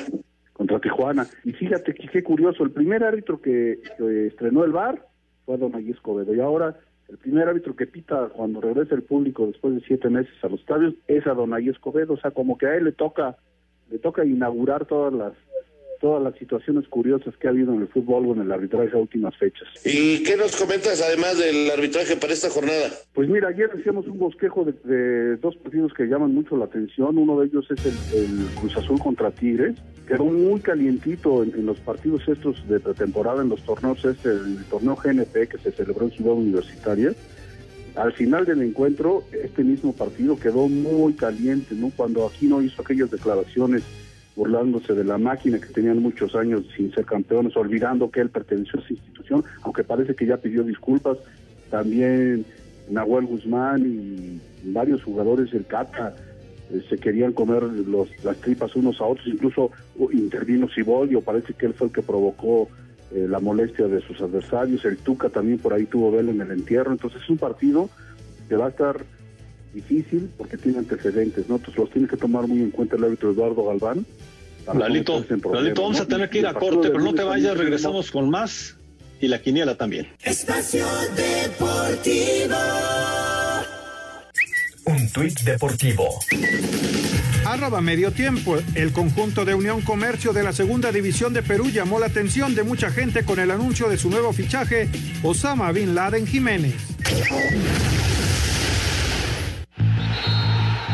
Contra Tijuana. Y fíjate que qué curioso el primer árbitro que, que estrenó el bar fue Donay Escobedo y ahora el primer árbitro que pita cuando regresa el público después de siete meses a los estadios es a Donay Escobedo. O sea como que a él le toca le toca inaugurar todas las todas las situaciones curiosas que ha habido en el fútbol o en el arbitraje a últimas fechas. ¿Y qué nos comentas además del arbitraje para esta jornada? Pues mira, ayer hacíamos un bosquejo de, de dos partidos que llaman mucho la atención. Uno de ellos es el, el Cruz Azul contra Tigres. Quedó muy calientito en, en, los partidos estos de pretemporada, en los torneos este, el torneo GNP que se celebró en Ciudad Universitaria. Al final del encuentro, este mismo partido quedó muy caliente, ¿no? Cuando aquí no hizo aquellas declaraciones burlándose de la máquina que tenían muchos años sin ser campeones, olvidando que él perteneció a esa institución, aunque parece que ya pidió disculpas. También Nahuel Guzmán y varios jugadores del Cata eh, se querían comer los, las tripas unos a otros, incluso uh, intervino Cibolio, parece que él fue el que provocó eh, la molestia de sus adversarios, el Tuca también por ahí tuvo vela en el entierro, entonces es un partido que va a estar difícil porque tiene antecedentes, ¿no? Entonces los tiene que tomar muy en cuenta el árbitro Eduardo Galván. Lalito, Lalito, vamos a tener que ir a corte, pero no te vayas, regresamos con más y la quiniela también. Espacio Deportivo. Un tuit deportivo. Arroba medio tiempo. El conjunto de Unión Comercio de la Segunda División de Perú llamó la atención de mucha gente con el anuncio de su nuevo fichaje, Osama Bin Laden Jiménez.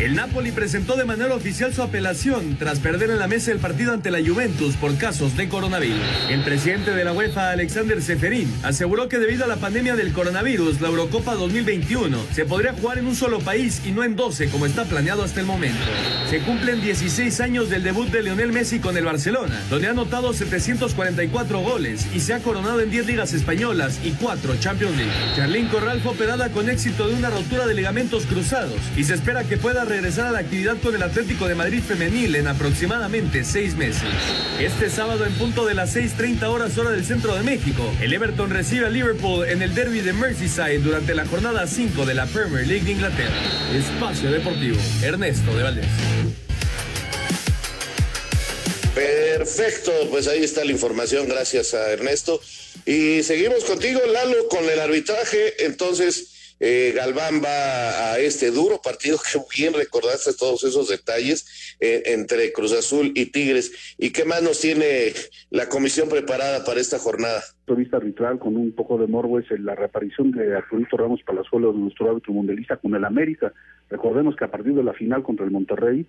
El Napoli presentó de manera oficial su apelación tras perder en la mesa el partido ante la Juventus por casos de coronavirus. El presidente de la UEFA, Alexander Seferín, aseguró que debido a la pandemia del coronavirus, la Eurocopa 2021 se podría jugar en un solo país y no en 12 como está planeado hasta el momento. Se cumplen 16 años del debut de Lionel Messi con el Barcelona, donde ha anotado 744 goles y se ha coronado en 10 ligas españolas y 4 Champions League. Charlín Corral fue operada con éxito de una rotura de ligamentos cruzados y se espera que pueda regresar a la actividad con el Atlético de Madrid femenil en aproximadamente seis meses. Este sábado en punto de las 6.30 horas hora del centro de México, el Everton recibe a Liverpool en el derby de Merseyside durante la jornada 5 de la Premier League de Inglaterra. Espacio Deportivo, Ernesto de Valdés. Perfecto, pues ahí está la información, gracias a Ernesto. Y seguimos contigo, Lalo, con el arbitraje. Entonces, eh, Galván va a este duro partido que bien recordaste todos esos detalles eh, entre Cruz Azul y Tigres. ¿Y qué más nos tiene la comisión preparada para esta jornada? vista arbitral con un poco de morbo es la reaparición de Arturito Ramos Palazuelo, nuestro árbitro mundialista, con el América. Recordemos que a partir de la final contra el Monterrey,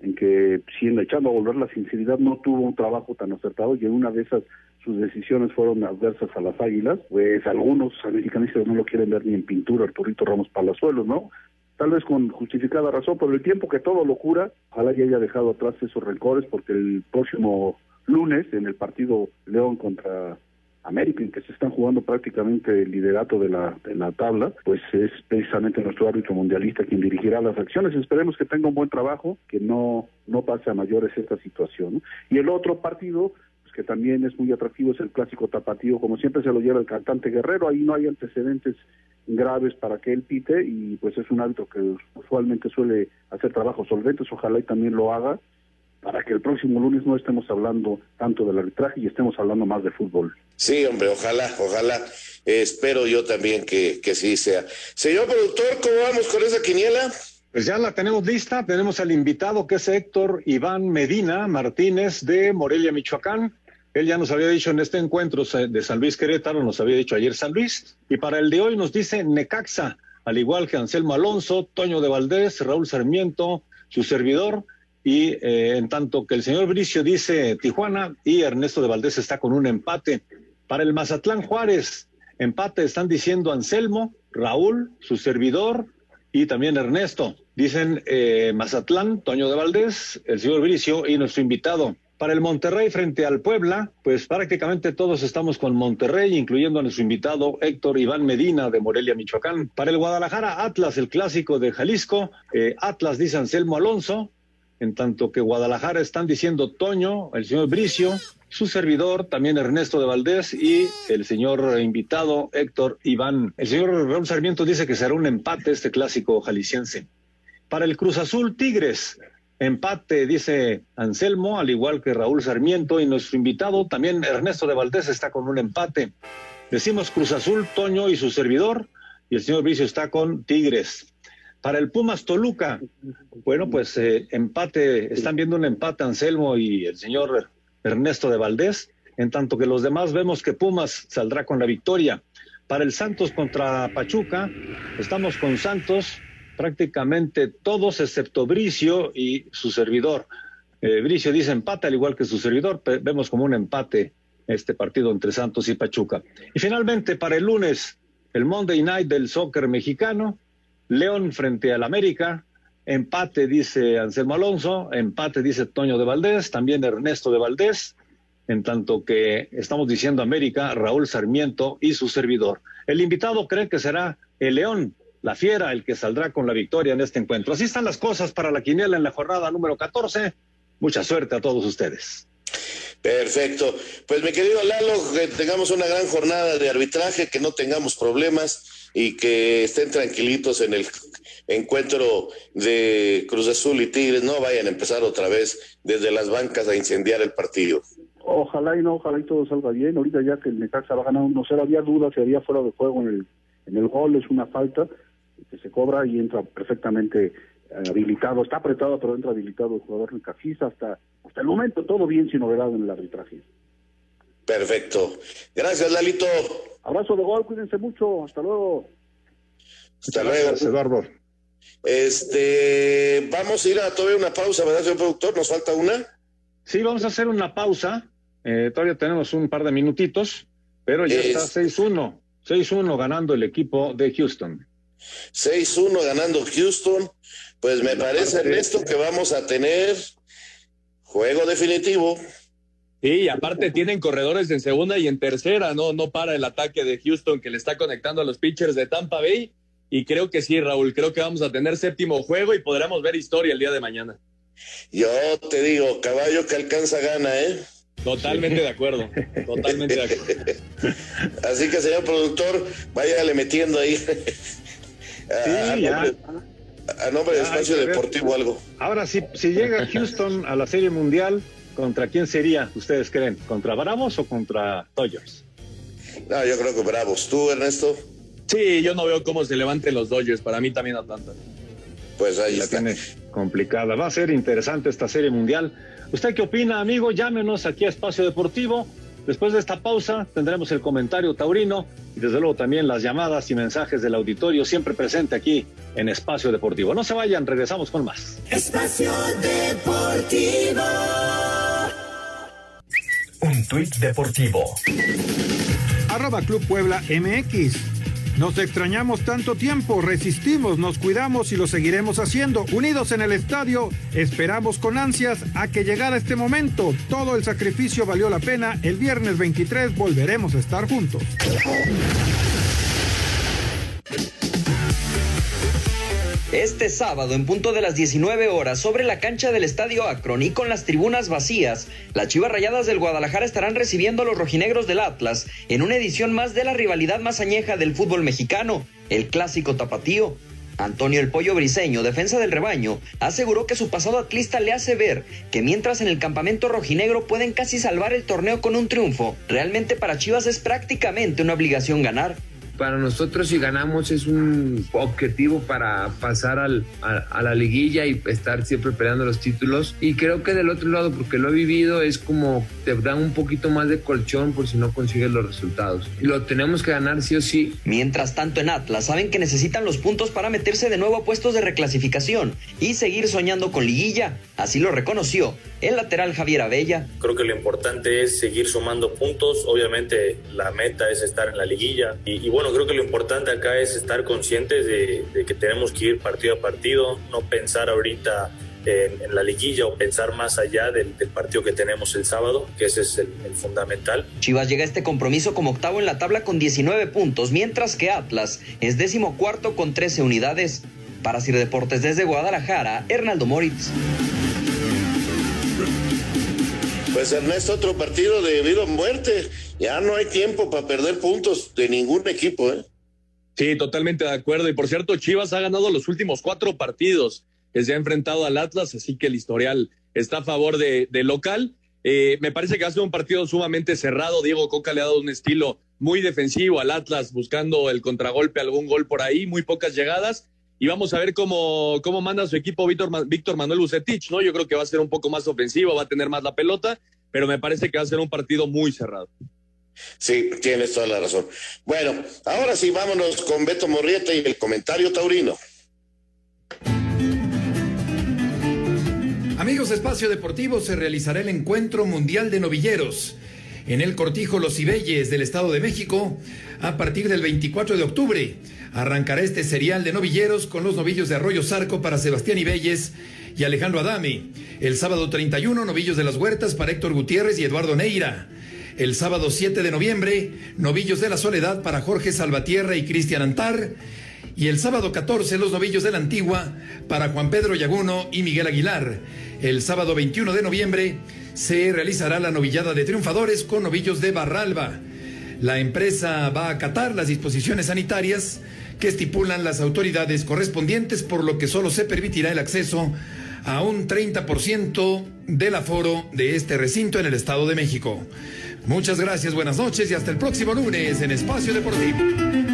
en que siendo echando a volver la sinceridad no tuvo un trabajo tan acertado y en una de esas sus decisiones fueron adversas a las Águilas, pues algunos americanistas no lo quieren ver ni en pintura, Arturito Ramos Palazuelos, ¿no? Tal vez con justificada razón, por el tiempo que todo lo cura, ojalá ya haya dejado atrás esos rencores, porque el próximo lunes, en el partido León contra América, en que se están jugando prácticamente el liderato de la, de la tabla, pues es precisamente nuestro árbitro mundialista quien dirigirá las acciones. Esperemos que tenga un buen trabajo, que no, no pase a mayores esta situación. Y el otro partido, pues que también es muy atractivo, es el clásico tapatío, como siempre se lo lleva el cantante Guerrero, ahí no hay antecedentes graves para que él pite y pues es un árbitro que usualmente suele hacer trabajos solventes, ojalá y también lo haga para que el próximo lunes no estemos hablando tanto del arbitraje y estemos hablando más de fútbol. Sí, hombre, ojalá, ojalá. espero yo también que, que sí sea. Señor productor, ¿cómo vamos con esa quiniela? Pues ya la tenemos lista. Tenemos al invitado que es Héctor Iván Medina Martínez de Morelia, Michoacán. Él ya nos había dicho en este encuentro de San Luis Querétaro, nos había dicho ayer San Luis. Y para el de hoy nos dice Necaxa, al igual que Anselmo Alonso, Toño de Valdés, Raúl Sarmiento, su servidor y eh, en tanto que el señor Bricio dice Tijuana y Ernesto de Valdés está con un empate. Para el Mazatlán Juárez, empate están diciendo Anselmo, Raúl, su servidor y también Ernesto. Dicen eh, Mazatlán, Toño de Valdés, el señor Bricio y nuestro invitado. Para el Monterrey frente al Puebla, pues prácticamente todos estamos con Monterrey, incluyendo a nuestro invitado Héctor Iván Medina de Morelia, Michoacán. Para el Guadalajara, Atlas, el clásico de Jalisco, eh, Atlas dice Anselmo Alonso, en tanto que Guadalajara están diciendo Toño, el señor Bricio, su servidor, también Ernesto de Valdés y el señor invitado Héctor Iván. El señor Raúl Sarmiento dice que será un empate este clásico jalisciense. Para el Cruz Azul Tigres, empate, dice Anselmo, al igual que Raúl Sarmiento y nuestro invitado, también Ernesto de Valdés está con un empate. Decimos Cruz Azul, Toño y su servidor, y el señor Bricio está con Tigres. Para el Pumas Toluca, bueno, pues eh, empate, están viendo un empate Anselmo y el señor Ernesto de Valdés, en tanto que los demás vemos que Pumas saldrá con la victoria. Para el Santos contra Pachuca, estamos con Santos, prácticamente todos excepto Bricio y su servidor. Eh, Bricio dice empate, al igual que su servidor, vemos como un empate este partido entre Santos y Pachuca. Y finalmente, para el lunes, el Monday Night del soccer mexicano, León frente al América, empate dice Anselmo Alonso, empate dice Toño de Valdés, también Ernesto de Valdés, en tanto que estamos diciendo América, Raúl Sarmiento y su servidor. El invitado cree que será el León, la fiera, el que saldrá con la victoria en este encuentro. Así están las cosas para la quiniela en la jornada número 14. Mucha suerte a todos ustedes. Perfecto. Pues mi querido Lalo, que tengamos una gran jornada de arbitraje, que no tengamos problemas y que estén tranquilitos en el encuentro de Cruz Azul y Tigres, no vayan a empezar otra vez desde las bancas a incendiar el partido. Ojalá y no, ojalá y todo salga bien. Ahorita ya que el Necaxa va ganar no sé, había dudas si había fuera de juego en el, en el gol, es una falta que se cobra y entra perfectamente eh, habilitado, está apretado, pero entra habilitado el jugador Necaxista hasta, hasta el momento todo bien sin novedad en el arbitraje. Perfecto. Gracias, Lalito. Abrazo de gol, cuídense mucho. Hasta luego. Hasta luego. Eduardo. Este, vamos a ir a todavía una pausa, ¿verdad, señor productor? ¿Nos falta una? Sí, vamos a hacer una pausa. Eh, todavía tenemos un par de minutitos, pero ya está 6-1. 6-1 ganando el equipo de Houston. 6-1 ganando Houston. Pues me parece, Ernesto, que vamos a tener juego definitivo. Sí, y aparte tienen corredores en segunda y en tercera, no, no para el ataque de Houston que le está conectando a los pitchers de Tampa Bay. Y creo que sí, Raúl, creo que vamos a tener séptimo juego y podremos ver historia el día de mañana. Yo te digo, caballo que alcanza gana, ¿eh? Totalmente de acuerdo, totalmente de acuerdo. Así que, señor productor, váyale metiendo ahí. a, nombre, de Espacio Deportivo algo. Ahora, si, si llega Houston a la Serie Mundial, ¿Contra quién sería, ustedes creen? ¿Contra Bravos o contra Dodgers? No, yo creo que Bravos. ¿Tú, Ernesto? Sí, yo no veo cómo se levanten los Dodgers. Para mí también Atlanta. Pues ahí está. Tiene complicada. Va a ser interesante esta serie mundial. ¿Usted qué opina, amigo? Llámenos aquí a Espacio Deportivo. Después de esta pausa tendremos el comentario taurino y desde luego también las llamadas y mensajes del auditorio siempre presente aquí en Espacio Deportivo. No se vayan, regresamos con más. Espacio Deportivo. Tuit deportivo. Arroba Club Puebla MX. Nos extrañamos tanto tiempo, resistimos, nos cuidamos y lo seguiremos haciendo. Unidos en el estadio, esperamos con ansias a que llegara este momento. Todo el sacrificio valió la pena. El viernes 23 volveremos a estar juntos. Este sábado, en punto de las 19 horas, sobre la cancha del Estadio Akron y con las tribunas vacías, las Chivas Rayadas del Guadalajara estarán recibiendo a los rojinegros del Atlas en una edición más de la rivalidad más añeja del fútbol mexicano, el clásico tapatío. Antonio El Pollo Briseño, defensa del rebaño, aseguró que su pasado atlista le hace ver que mientras en el campamento rojinegro pueden casi salvar el torneo con un triunfo, realmente para Chivas es prácticamente una obligación ganar para nosotros si ganamos es un objetivo para pasar al, a, la liguilla y estar siempre peleando los títulos. Y creo que del otro lado, porque lo he vivido, es como te dan un poquito más de colchón por si no consigues los resultados. Y lo tenemos que ganar sí o sí. Mientras tanto en Atlas saben que necesitan los puntos para meterse de nuevo a puestos de reclasificación y seguir soñando con liguilla. Así lo reconoció el lateral Javier Abella. Creo que lo importante es seguir sumando puntos. Obviamente la meta es estar en la liguilla. Y, bueno, creo que lo importante acá es estar conscientes de, que tenemos que ir partido a partido, no pensar ahorita en, la liguilla o pensar más allá del, partido que tenemos el sábado, que ese es el, el, fundamental. Chivas llega a este compromiso como octavo en la tabla con 19 puntos, mientras que Atlas es décimo cuarto con 13 unidades. Para Sir Deportes desde Guadalajara, Hernaldo Moritz. Pues Ernesto, otro partido de vida o muerte. Ya no hay tiempo para perder puntos de ningún equipo, ¿eh? Sí, totalmente de acuerdo. Y por cierto, Chivas ha ganado los últimos cuatro partidos que se ha enfrentado al Atlas, así que el historial está a favor de, local. Eh, me parece que ha sido un partido sumamente cerrado. Diego Coca le ha dado un estilo muy defensivo al Atlas, buscando el contragolpe, algún gol por ahí, muy pocas llegadas y vamos a ver cómo, cómo manda su equipo Víctor, Víctor Manuel Bucetich, ¿no? Yo creo que va a ser un poco más ofensivo, va a tener más la pelota, pero me parece que va a ser un partido muy cerrado. Sí, tienes toda la razón. Bueno, ahora sí, vámonos con Beto Morrieta y el comentario taurino. Amigos de Espacio Deportivo, se realizará el Encuentro Mundial de Novilleros en el Cortijo Los Ibelles del Estado de México a partir del 24 de octubre. Arrancará este serial de novilleros con los novillos de Arroyo Zarco para Sebastián Ibelles y Alejandro Adami. El sábado 31, novillos de las Huertas para Héctor Gutiérrez y Eduardo Neira. El sábado 7 de noviembre, novillos de la Soledad para Jorge Salvatierra y Cristian Antar. Y el sábado 14, los novillos de la Antigua para Juan Pedro Yaguno y Miguel Aguilar. El sábado 21 de noviembre se realizará la novillada de triunfadores con novillos de Barralba. La empresa va a acatar las disposiciones sanitarias que estipulan las autoridades correspondientes, por lo que solo se permitirá el acceso a un 30% del aforo de este recinto en el Estado de México. Muchas gracias, buenas noches y hasta el próximo lunes en Espacio Deportivo.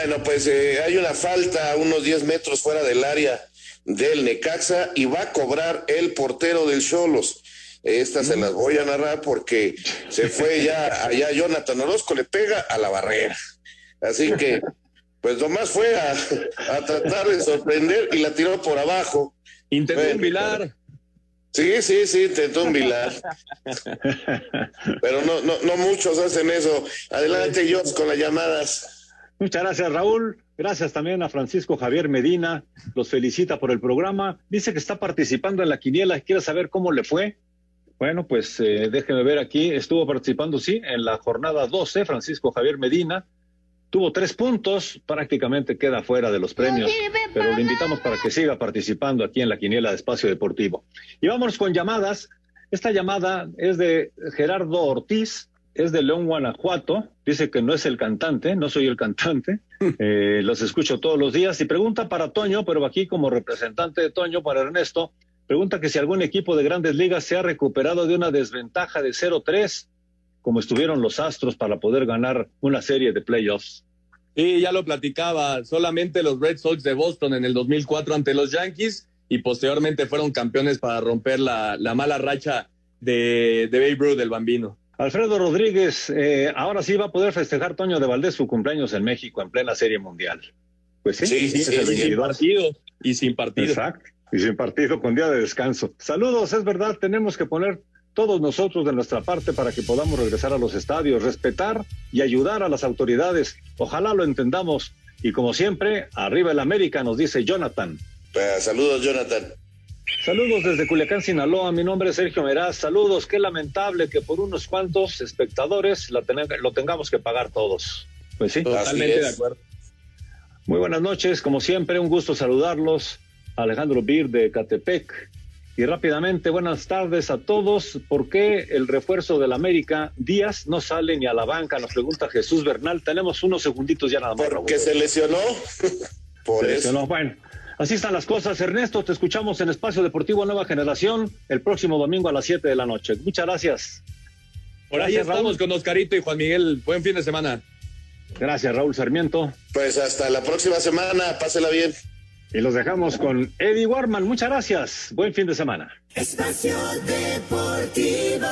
Bueno, pues eh, hay una falta a unos 10 metros fuera del área del Necaxa y va a cobrar el portero del Cholos. Estas se las voy a narrar porque se fue ya allá Jonathan Orozco, le pega a la barrera. Así que, pues nomás fue a, tratar de sorprender y la tiró por abajo. Intentó un vilar. Sí, sí, sí, intentó un vilar. Pero no, no, no muchos hacen eso. Adelante, Jones, con las llamadas. Muchas gracias, Raúl. Gracias también a Francisco Javier Medina. Los felicita por el programa. Dice que está participando en la quiniela. Quiere saber cómo le fue. Bueno, pues eh, déjeme ver aquí. Estuvo participando, sí, en la jornada 12, Francisco Javier Medina. Tuvo tres puntos, prácticamente queda fuera de los premios, pero le invitamos para que siga participando aquí en la Quiniela de Espacio Deportivo. Y vámonos con llamadas. Esta llamada es de Gerardo Ortiz, es de León, Guanajuato. Dice que no es el cantante, no soy el cantante. Eh, los escucho todos los días y pregunta para Toño, pero aquí como representante de Toño, para Ernesto, pregunta que si algún equipo de grandes ligas se ha recuperado de una desventaja de 0-3 como estuvieron los Astros para poder ganar una serie de playoffs. Y ya lo platicaba, solamente los Red Sox de Boston en el 2004 ante los Yankees y posteriormente fueron campeones para romper la, mala racha de, de Babe Ruth, del bambino. Alfredo Rodríguez, eh, ahora sí va a poder festejar Toño de Valdés su cumpleaños en México en plena Serie Mundial. Pues sí, sí, sí, sin partido y sin partido. Exacto, y sin partido con día de descanso. Saludos, es verdad, tenemos que poner todos nosotros de nuestra parte para que podamos regresar a los estadios, respetar y ayudar a las autoridades. Ojalá lo entendamos. Y como siempre, arriba el América, nos dice Jonathan. Pues, saludos, Jonathan. Saludos desde Culiacán, Sinaloa. Mi nombre es Sergio Meraz. Saludos. Qué lamentable que por unos cuantos espectadores lo, lo tengamos que pagar todos. Pues sí. Totalmente de acuerdo. Muy buenas noches. Como siempre, un gusto saludarlos. Alejandro Bir de Catepec. Y rápidamente, buenas tardes a todos. ¿Por qué el refuerzo del América Díaz no sale ni a la banca? Nos pregunta Jesús Bernal. Tenemos unos segunditos ya nada más. Porque se lesionó. Por se lesionó. Bueno, así están las cosas. Ernesto, te escuchamos en Espacio Deportivo Nueva Generación el próximo domingo a las 7 de la noche. Muchas gracias. Por ahí estamos con Oscarito y Juan Miguel. Buen fin de semana. Gracias, Raúl Sarmiento. Pues hasta la próxima semana. Pásela bien. Y los dejamos con Eddie Warman. Muchas gracias. Buen fin de semana. Espacio Deportivo.